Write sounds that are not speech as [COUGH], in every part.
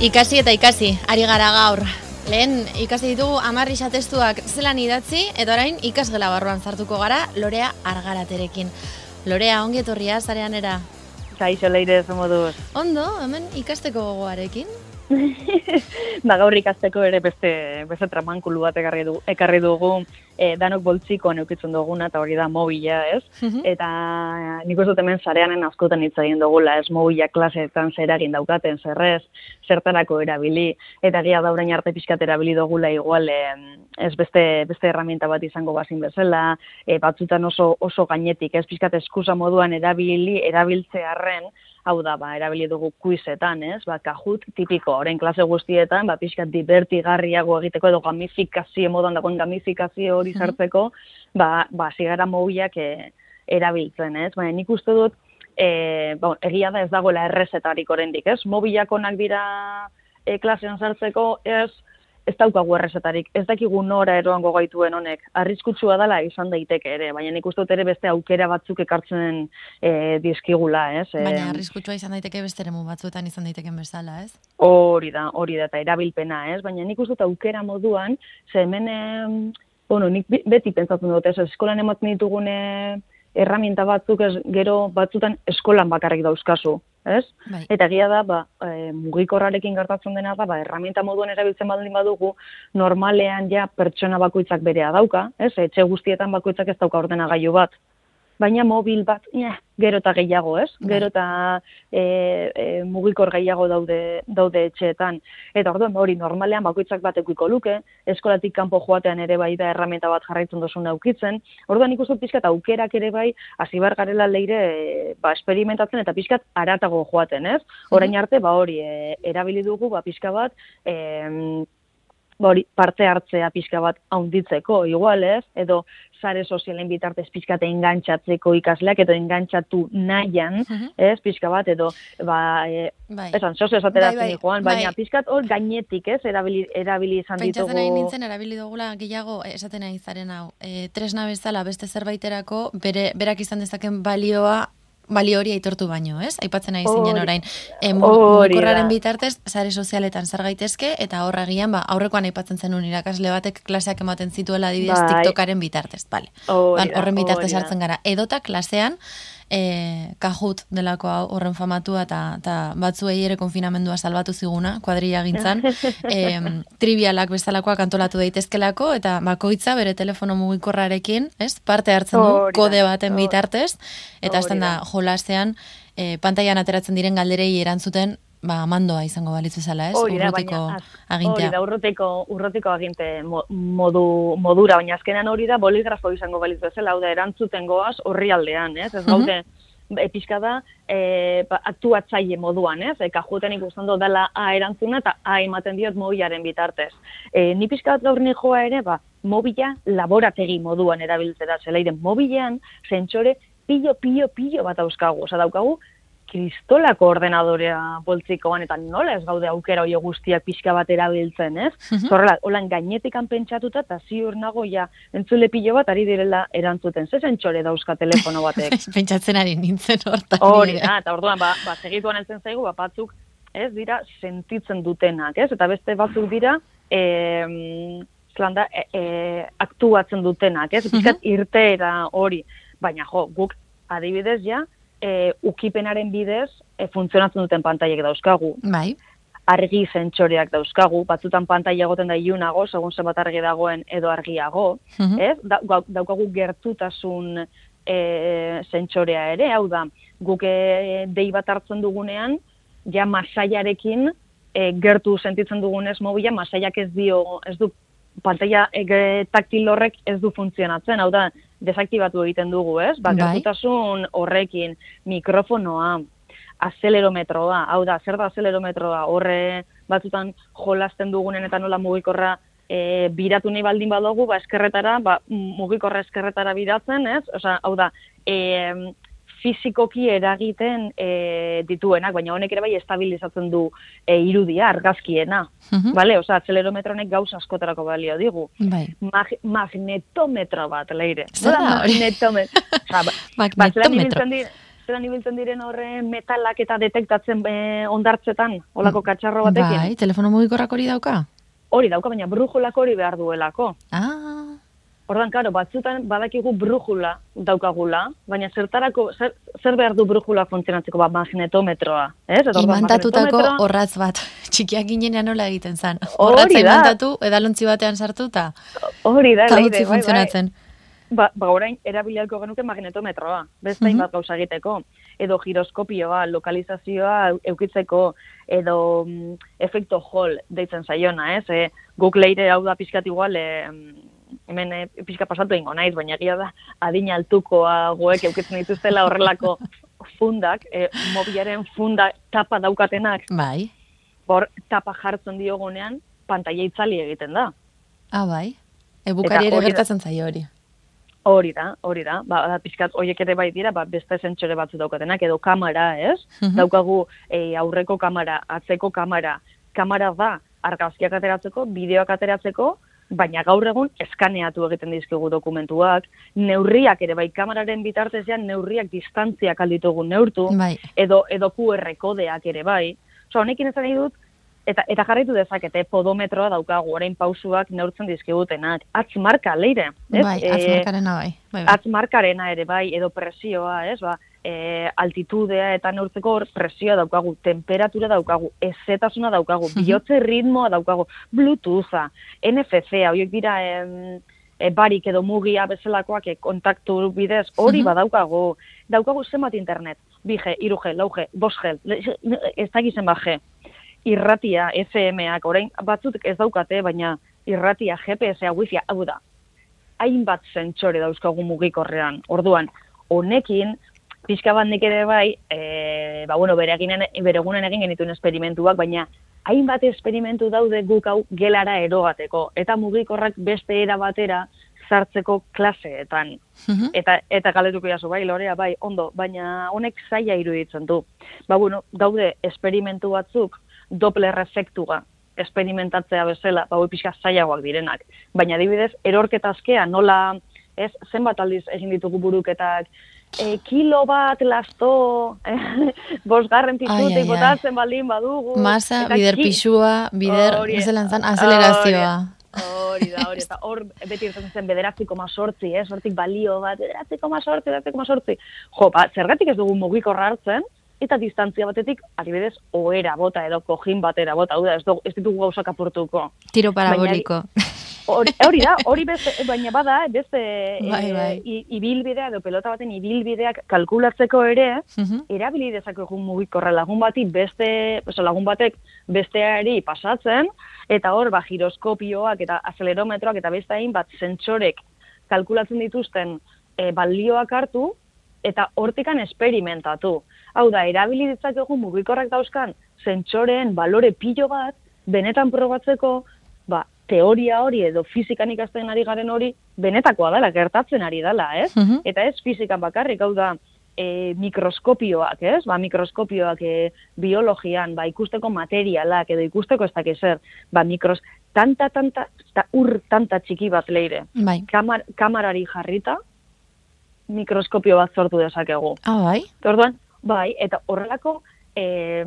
Ikasi eta ikasi, ari gara gaur. Lehen ikasi ditugu amarri testuak zelan idatzi, eta orain ikasgela barruan zartuko gara Lorea Argaraterekin. Lorea, ongi etorria zarean era? Kaixo leire moduz. Ondo, hemen ikasteko gogoarekin? [LAUGHS] ba, gaur ikasteko ere beste, beste tramankulu bat ekarri, du, ekarri dugu e, danok boltziko neukitzen duguna, eta hori da mobila, ez? Mhm. Eta nik uste hemen zareanen askotan hitz egin dugula, ez mobila klaseetan zer egin daukaten, zerrez, zertarako erabili, eta gira daurain arte pixkat erabili dugula igual, ez beste, beste herramienta bat izango bazin bezala, e, batzutan oso, oso gainetik, ez pixkat eskusa moduan erabili, erabiltze arren, hau da, ba, erabili dugu kuizetan, ez? Ba, kajut tipiko, orain klase guztietan, ba, pixkat divertigarriago egiteko edo gamifikazio modan dagoen gamifikazio hori sartzeko, ba, ba, zigara mobiak e, erabiltzen, ez? Baina nik uste dut, e, ba, egia da ez dagoela errezetarik oraindik, ez? Mobilak onak dira e, klasean sartzeko, ez? ez daukagu errezetarik, ez dakigu nora eroango gaituen honek, arriskutsua dela izan daiteke ere, baina nik uste ere beste aukera batzuk ekartzen e, dizkigula, ez? Baina arriskutsua izan daiteke beste ere batzuetan izan daiteken bezala, ez? Hori da, hori da, eta erabilpena, ez? Baina nik uste aukera moduan, ze hemen, bueno, nik beti pentsatzen dut, ez? Eskolan ematen ditugune erramienta batzuk, ez, gero batzutan eskolan bakarrik dauzkazu, ez? Bai. Eta egia da, ba, e, mugikorrarekin gertatzen dena da, ba, erramienta moduan erabiltzen baldin badugu, normalean ja pertsona bakoitzak berea dauka, ez? Etxe guztietan bakoitzak ez dauka ordenagailu bat, baina mobil bat, ja, gero eta gehiago, ez? Bai. Gero eta e, e, mugikor gehiago daude, daude etxeetan. Eta orduan, hori normalean bakoitzak bat ekuiko luke, eskolatik kanpo joatean ere bai da erramenta bat jarraitzen dozun aukitzen. Orduan ikustu pixkat aukerak ere bai, hasi bar garela leire e, ba, experimentatzen eta pixkat aratago joaten, ez? Orain arte, ba hori, e, erabili dugu, ba, pixka bat, e, hori parte hartzea pixka bat haunditzeko, igual ez, edo sare sozialen bitartez pixkate engantzatzeko ikasleak, edo engantzatu nahian, uh ez, pixka bat, edo, ba, e, bai. esan, sozio esatera bai, bai, joan, baina bai. pixkat hor gainetik, ez, erabili, erabili izan ditugu. Pentsatzen nintzen, erabili dugula gehiago, esaten nahi zaren hau, e, tresna bezala beste zerbaiterako, bere, berak izan dezaken balioa bali hori aitortu baino, ez? Aipatzen nahi zinen orain. E, mugikorraren bitartez, sare sozialetan zar gaitezke, eta horra gian, ba, aurrekoan aipatzen zenun irakasle batek klaseak ematen zituela adibidez bai. TikTokaren bitartez, bale. Horren bitartez hartzen gara. Edota klasean, e, kajut delako horren famatua eta, batzuei ere konfinamendua salbatu ziguna, kuadrilla gintzan, [LAUGHS] e, trivialak bezalakoak antolatu daitezkelako, eta bakoitza bere telefono mugikorrarekin, ez, parte hartzen du, kode baten bitartez, eta hasten da. jolasean, e, pantailan ateratzen diren galderei erantzuten ba, mandoa izango balitz ezala, ez? urrutiko agintea. Hori da, urrutiko, urrutiko aginte modu, modura, baina azkenan hori da boligrafo izango balitz bezala, hau da, erantzuten goaz horri aldean, ez? Ez gaude, epizka da, e, ba, aktuatzaile moduan, ez? Eka juten ikusten dela A erantzuna eta A ematen diot mobilaren bitartez. E, ni pizka bat gaur joa ere, ba, mobila laborategi moduan erabiltzera, zeleiren mobilean, zentsore, pilo, pilo, pilo bat auskagu, oza, daukagu, kristolako ordenadorea boltzikoan, eta nola ez gaude aukera hori guztiak pixka bat erabiltzen, ez? Mm Zorrela, holan gainetikan pentsatuta, eta ziur nago, ja, entzule pilo bat ari direla erantzuten. Zezen txore dauzka telefono batek? [LAUGHS] Pentsatzen ari nintzen hortan. Hori, eta orduan, ba, ba, segituan entzen zaigu, ba, batzuk, ez, dira, sentitzen dutenak, ez? Eta beste batzuk dira, e, zlanda, e, e, aktuatzen dutenak, ez? Piskat irteera hori. Baina, jo, guk adibidez, ja, e, ukipenaren bidez e, funtzionatzen duten pantailek dauzkagu. Bai. Argi zentsoreak dauzkagu, batzutan pantaila egoten da iunago, segun zenbat argi dagoen edo argiago, mm ez? Da, daukagu gertutasun e, zentsorea ere, hau da, guk e, dei bat hartzen dugunean, ja masaiarekin e, gertu sentitzen dugunez mobila, masaiak ez dio, ez du pantalla e, taktil horrek ez du funtzionatzen, hau da, desaktibatu egiten dugu, ez? Ba, bai. horrekin, mikrofonoa, azelerometroa, hau da, zer da azelerometroa, horre batzutan jolasten dugunen eta nola mugikorra e, biratu nahi baldin badugu, ba, eskerretara, ba, mugikorra eskerretara biratzen, ez? Osa, hau da, e, fizikoki eragiten e, dituenak, baina honek ere bai estabilizatzen du e, irudia, argazkiena. Uh Bale, oza, atzelerometro honek gauz askotarako balio digu. Bai. Mag magnetometro bat, leire. Zer da hori? [LAUGHS] Magnetometro. magnetometro. etxeran ibiltzen diren horre metalak eta detektatzen e, ondartzetan, olako katxarro batekin. Bai, telefono mugikorrak hori dauka? Hori dauka, baina brujolak hori behar duelako. Ah, Ordan, karo, batzutan badakigu brujula daukagula, baina zertarako, zer, zer behar du brujula funtzionatzeko, ba, magnetometroa, ez? Eta imantatutako horratz bat. [LAUGHS] Txikiak ginenean nola egiten zan. Horratza [LAUGHS] imantatu, edalontzi batean sartuta. Hori da, Eta leire, utzi bai, bai. funtzionatzen. Ba, ba orain erabilialko genuke magnetometroa, beste Mhm. hainbat gauza egiteko, edo giroskopioa, lokalizazioa eukitzeko, edo mm, efekto hall deitzen zaiona, ez? E, guk leire hau da pixkat igual, e, hemen e, pixka pasatu ingo naiz, baina egia da adina altukoa goek eukitzen dituztela horrelako [LAUGHS] fundak, e, mobilaren funda tapa daukatenak, Bai. hor tapa jartzen diogunean, pantaila itzali egiten da. Ah, bai. Ebukari ere gertatzen zaio hori. Hori da, hori da. Ba, da pizkat hoiek ere bai dira, ba, beste sentsore batzu daukatenak edo kamera, ez? Mhm. Daukagu e, aurreko kamera, atzeko kamera. Kamera da argazkiak ateratzeko, bideoak ateratzeko, baina gaur egun eskaneatu egiten dizkigu dokumentuak, neurriak ere bai kameraren bitartezean neurriak distantziak alditugu neurtu, Bai. edo edo QR kodeak ere bai. Osa, honekin ez nahi dut, eta, eta jarraitu dezakete, podometroa daukagu, orain pausuak neurtzen dizkigutenak. Atz marka, leire. ez? Bai, Eh, atzmarkarena bai. Bai, bai. atz markarena ere bai, edo presioa, ez, ba, e, altitudea eta neurtzeko hor presioa daukagu, temperatura daukagu, ezetasuna daukagu, bihotze ritmoa daukagu, bluetootha, NFC, horiek dira em, e, barik edo mugia bezalakoak e, kontaktu bidez, hori badaukagu, daukagu zenbat internet, 2G, 3G, 4G, 5G, ez dakiz zenbat G, irratia, FM-ak, orain batzuk ez daukate, baina irratia, GPS-a, wifi hau da, hainbat zentsore dauzkagu mugikorrean. Orduan, honekin, pixka bat nik ere bai, e, ba, bueno, bere, eginen, bere egunen egin genituen esperimentuak, baina hainbat esperimentu daude guk hau gelara erogateko, eta mugikorrak beste era batera sartzeko klaseetan. Mhm. Eta, eta galetuko jazu, bai, lorea, bai, ondo, baina honek zaila iruditzen du. Ba, bueno, daude esperimentu batzuk, Doppler efektua esperimentatzea bezala, ba, pixka zailagoak direnak. Baina adibidez, erorketa azkea, nola, ez, zenbat aldiz egin ditugu buruketak, e, kilo bat lasto, eh, [LAUGHS] bosgarren pitutik botatzen baldin badugu. Masa, bider ki- pixua, bider, zelan zan, azelerazioa. Hori da, hori, eta hor beti irten zen bederatzi koma sortzi, eh? sortik balio bat, bederatzi koma sortzi, bederatzi koma sortzi. Jo, ba, zergatik ez dugu mugikorra hartzen, eta distantzia batetik, adibidez, ohera bota edo kojin batera bota, hau da, ez, ez ditugu gauzak apurtuko. Tiro paraboliko. Hori, hori da, hori beste, baina bada, beste Bai, eh, bai. i- ibilbidea edo pelota baten ibilbideak kalkulatzeko ere, Mhm. erabili dezakegu mugikorra lagun bati beste, oso lagun batek besteari pasatzen, eta hor, ba, giroskopioak eta azelerometroak eta beste hainbat zentsorek kalkulatzen dituzten e, balioak hartu, eta hortikan esperimentatu. Hau da, erabili ditzakegu mugikorrak dauzkan zentsoreen balore pilo bat, benetan probatzeko, ba, teoria hori edo fizikan ikasten ari garen hori, benetakoa dela, gertatzen ari dela, ez? Mhm. Eta ez fizikan bakarrik, hau da, e, mikroskopioak, ez? Ba, mikroskopioak e, biologian, ba, ikusteko materialak edo ikusteko ez dakiz zer, ba, mikros, tanta, tanta, ta, ur tanta txiki bat leire. Bai. Kamar, kamarari jarrita, mikroskopio bat sortu dezakegu. Ah, bai? Orduan, bai, eta horrelako e,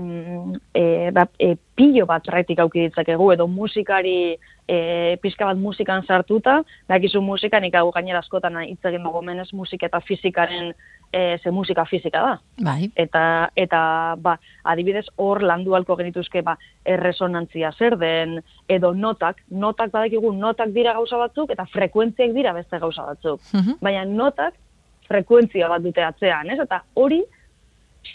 e, ba, e, pilo bat raitik auki ditzakegu, edo musikari e, pixka bat musikan sartuta, dakizu musika, nik hau gainera askotan hitz egin dugu menez musika eta fizikaren, e, ze musika fizika da. Bai. Eta, eta ba, adibidez hor landu halko genituzke ba, erresonantzia zer den, edo notak, notak badakigu notak dira gauza batzuk, eta frekuentziak dira beste gauza batzuk Mhm. baina notak frekuentzia bat dute atzean, ez? Eta hori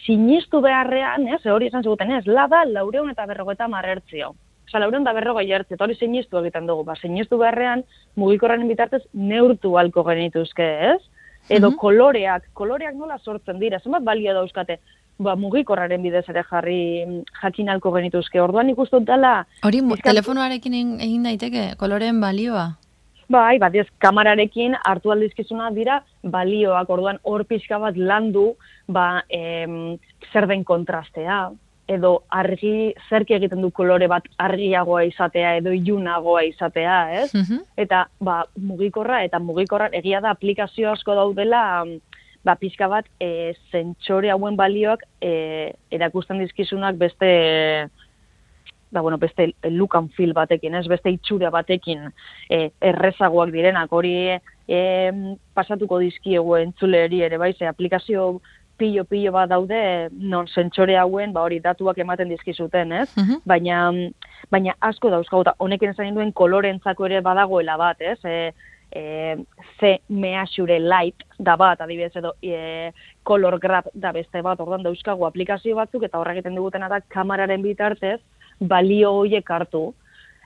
sinistu beharrean, ez? Hori esan ziguten, ez? La da laureun eta berrogeita marrertzio. Osa, laureun eta berrogei hertzi, eta hori sinistu egiten dugu. Ba, sinistu beharrean, mugikorraren bitartez neurtu halko genituzke, ez? Edo Mhm. koloreak, koloreak nola sortzen dira, zenbat balio dauzkate, ba, mugikorraren bidez ere jarri mm, jakin halko genituzke. Orduan ikustut dela, Hori Pixkat- telefonoarekin egin daiteke, koloreen balioa. Bai, bat ez, kamararekin hartu aldizkizuna dira balioak, orduan hor pixka bat landu, ba, em, zer den kontrastea, edo argi, zerki egiten du kolore bat argiagoa izatea, edo ilunagoa izatea, ez? Mhm. Eta, ba, mugikorra, eta mugikorra egia da aplikazio asko daudela, mm, ba, pixka bat, e, zentsore hauen balioak e, erakusten dizkizunak beste ba, bueno, beste lukan fil batekin, ez beste itxura batekin e, errezagoak direnak, hori e, pasatuko dizkiegu entzuleri ere, bai, ze aplikazio pilo-pilo bat daude, non zentsore hauen, ba, hori datuak ematen dizkizuten, ez? Mhm. Baina, baina asko dauzkagu, eta honekin esan duen kolorentzako ere badagoela bat, ez? E, e, ze measure light da bat, adibidez edo e, color grab da beste bat, ordan dauzkagu aplikazio batzuk, eta horrek egiten digutena da kamararen bitartez, balio hoiek hartu,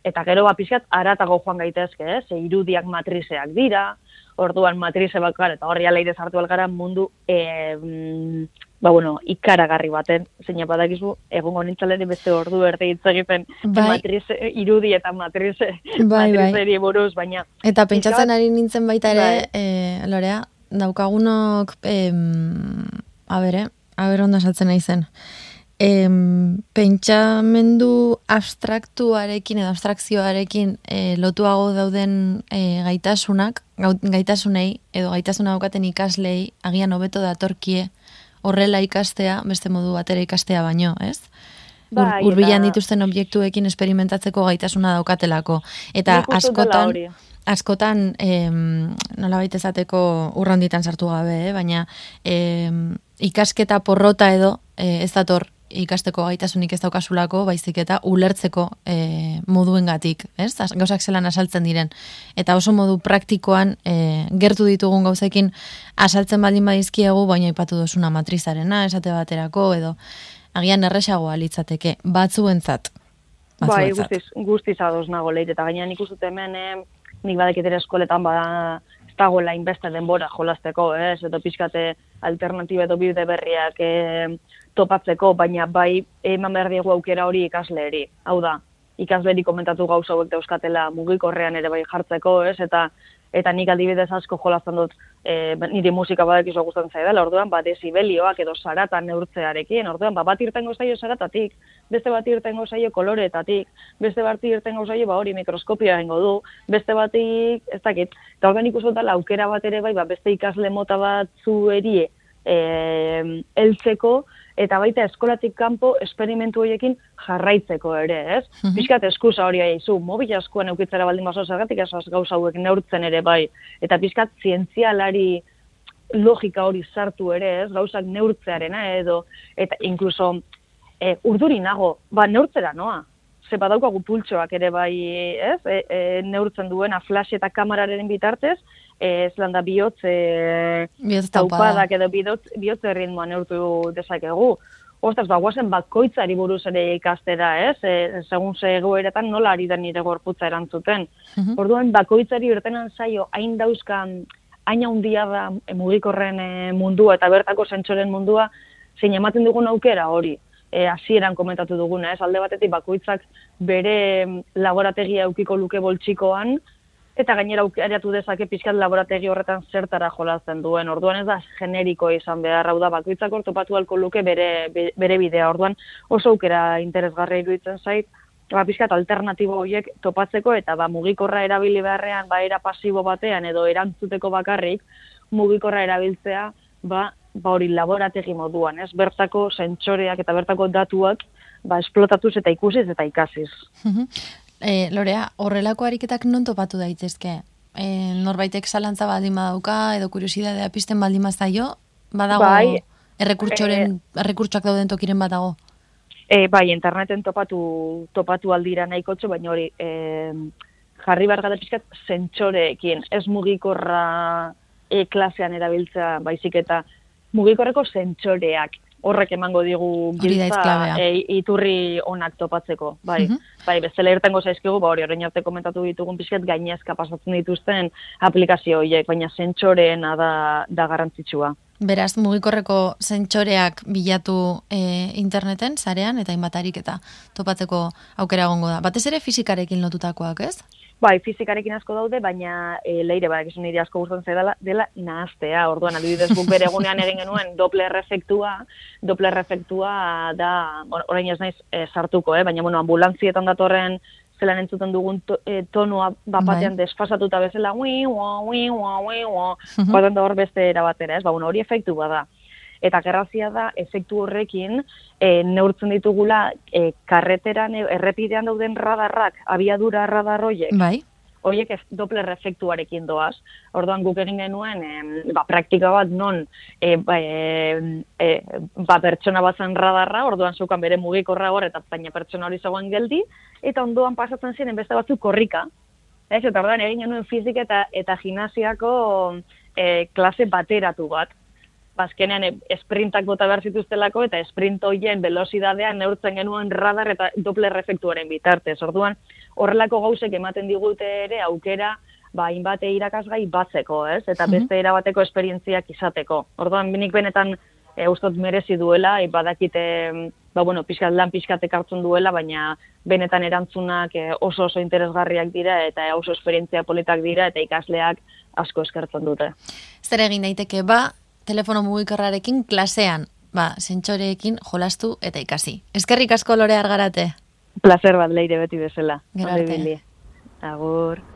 eta gero bat pixkat aratago joan gaitezke, eh? ze irudiak matrizeak dira, orduan matrize bakar, eta horri aleidez hartu algara mundu, e, ba bueno, ikaragarri baten, zeina badakizu, egun honintzalen beste ordu erde hitz egiten bai. matrize, irudi eta matrize, bai, bai. buruz, baina... Eta pentsatzen ari nintzen baita ere, bai. e, Lorea, daukagunok, em, a bere, a ber onda saltzen nahi zen, em, pentsamendu abstraktuarekin edo abstrakzioarekin e, lotuago dauden e, gaitasunak, gaitasunei edo gaitasuna daukaten ikaslei agian hobeto datorkie horrela ikastea, beste modu batera ikastea baino, ez? Bai, Urbilan dituzten objektuekin esperimentatzeko gaitasuna daukatelako. Eta askotan, askotan, em, nola baita esateko urranditan sartu gabe, eh? baina em, ikasketa porrota edo e, ez dator ikasteko gaitasunik ez daukasulako, baizik eta ulertzeko e, moduengatik, ez? Gauzak zelan asaltzen diren. Eta oso modu praktikoan e, gertu ditugun gauzekin asaltzen baldin badizkiegu, baina ipatu dosuna matrizarena, esate baterako, edo agian erresagoa litzateke, batzuentzat. Bai, guztiz, guztiz adoz nago lehit, eta gainean ikusut hemen, eh, nik badeketera eskoletan bada, ez dagoela inbeste denbora jolasteko, ez? Edo pixkate alternatiba edo bide berriak, eh, topatzeko, baina bai eman behar diegu aukera hori ikasleeri. Hau da, ikasleri komentatu gauza hauek dauzkatela mugikorrean ere bai jartzeko, ez? Eta eta nik adibidez asko jolazten dut e, nire musika badak izo gustatzen zaidala, orduan, ba, desibelioak edo sarata neurtzearekin, orduan, ba, bat irtengo zaio saratatik, beste bat irtengo zaio koloreetatik, beste bat irtengo zaio, ba, hori mikroskopia egingo du, beste batik, ez dakit, eta orduan ikusotala aukera bat ere bai, ba, beste ikasle mota bat zuerie, e, eltzeko, eta baita eskolatik kanpo esperimentu horiekin jarraitzeko ere, ez? Mm Piskat eskusa hori aizu, mobil askoan eukitzera baldin baso zergatik esaz gauza hauek neurtzen ere bai, eta piskat zientzialari logika hori sartu ere, ez? Gauzak neurtzearena edo, eta inkluso e, urduri nago, ba neurtzera noa, ze badaukagu pultsoak ere bai, ez? E, e, neurtzen duena flash eta kameraren bitartez, ez landa bihotz, e, taupadak edo bihotz, bihotz erritmoa neurtu dezakegu. Ostras, ba, guazen bakoitzari buruz ere ikastera, ez? E, segun ze egoeretan nola ari da nire gorputza erantzuten. Mm Orduan, bakoitzari urtenan zaio, hain dauzkan, hain handia da mugikorren e, mundua eta bertako zentsoren mundua, zein ematen dugun aukera hori e, hasieran komentatu duguna, ez? Alde batetik bakoitzak bere laborategia eukiko luke boltsikoan, eta gainera aukeratu dezake pixkat laborategi horretan zertara jolazen duen. Orduan ez da generiko izan behar, hau da bakoitzak ortopatu alko luke bere, bere bidea. Orduan oso aukera interesgarri iruditzen zait, ba, pixkat alternatibo horiek topatzeko eta ba, mugikorra erabili beharrean, ba, era pasibo batean edo erantzuteko bakarrik, mugikorra erabiltzea, ba, ba hori laborategi moduan, ez? Bertako sentsoreak eta bertako datuak ba esplotatuz eta ikusiz eta ikasiz. E, Lorea, horrelako ariketak non topatu daitezke? E, norbaitek zalantza baldin badauka edo kuriosidadea pisten baldin zaio, badago bai, errekurtsoren e, errekurtsoak dauden tokiren badago. E, bai, interneten topatu topatu aldira nahikotxo, baina hori e, jarri behar gada pixkat zentsoreekin, ez mugikorra e, klasean erabiltza baizik eta mugikorreko zentsoreak horrek emango digu giltza e, iturri onak topatzeko. Bai, mm bai bezala irtengo zaizkigu, ba hori orain arte komentatu ditugun pixket gainezka pasatzen dituzten aplikazio horiek, baina zentsoreena da, da garrantzitsua. Beraz, mugikorreko zentsoreak bilatu e, interneten, zarean, eta inbatarik eta topatzeko aukera gongo da. Batez ere fizikarekin lotutakoak, ez? Bai, fizikarekin asko daude, baina e, leire, bai, egizu nire asko gustatzen dela, dela nahaztea, orduan, adibidez, guk bere egunean egin genuen Doppler efektua, Doppler efektua da, orain ez naiz e, sartuko, eh? baina, bueno, ambulantzietan datorren zelan entzuten dugun to, e, tonua bapatean bai. desfasatuta bezala, ui, ua, ui, ua, ui, ua, baten da hor beste erabatera, ez? Ba, bueno, hori efektu bada. Eta gerrazia da, efektu horrekin, e, neurtzen ditugula, e, karreteran, errepidean dauden radarrak, abiadura radarroiek, bai horiek ez Doppler efektuarekin doaz. Orduan guk egin genuen e, ba, praktika bat non e, ba, e, e, ba, pertsona bat zen radarra, orduan zukan bere mugikorra hor eta baina pertsona hori zegoen geldi, eta ondoan pasatzen ziren beste batzuk korrika. Ez, eta orduan egin genuen fizik eta, eta gimnasiako e, klase bateratu bat. Bazkenean ba, esprintak bota behar zituztelako eta sprint hoien velozidadea neurtzen genuen radar eta Doppler efektuaren bitartez. Orduan, horrelako gauzek ematen digute ere aukera ba hainbat irakasgai batzeko, ez? Eta beste erabateko esperientziak izateko. Orduan binik benetan e, ustot merezi duela, e, badakite ba bueno, pizkat lan pizkatek hartzen duela, baina benetan erantzunak e, oso oso interesgarriak dira eta oso esperientzia politak dira eta ikasleak asko eskertzen dute. Zer egin daiteke ba telefono mugikorrarekin klasean, ba, sentsoreekin jolastu eta ikasi. Eskerrik asko lore argarate. Placer bat leire beti bezala. Gero arte. Agur.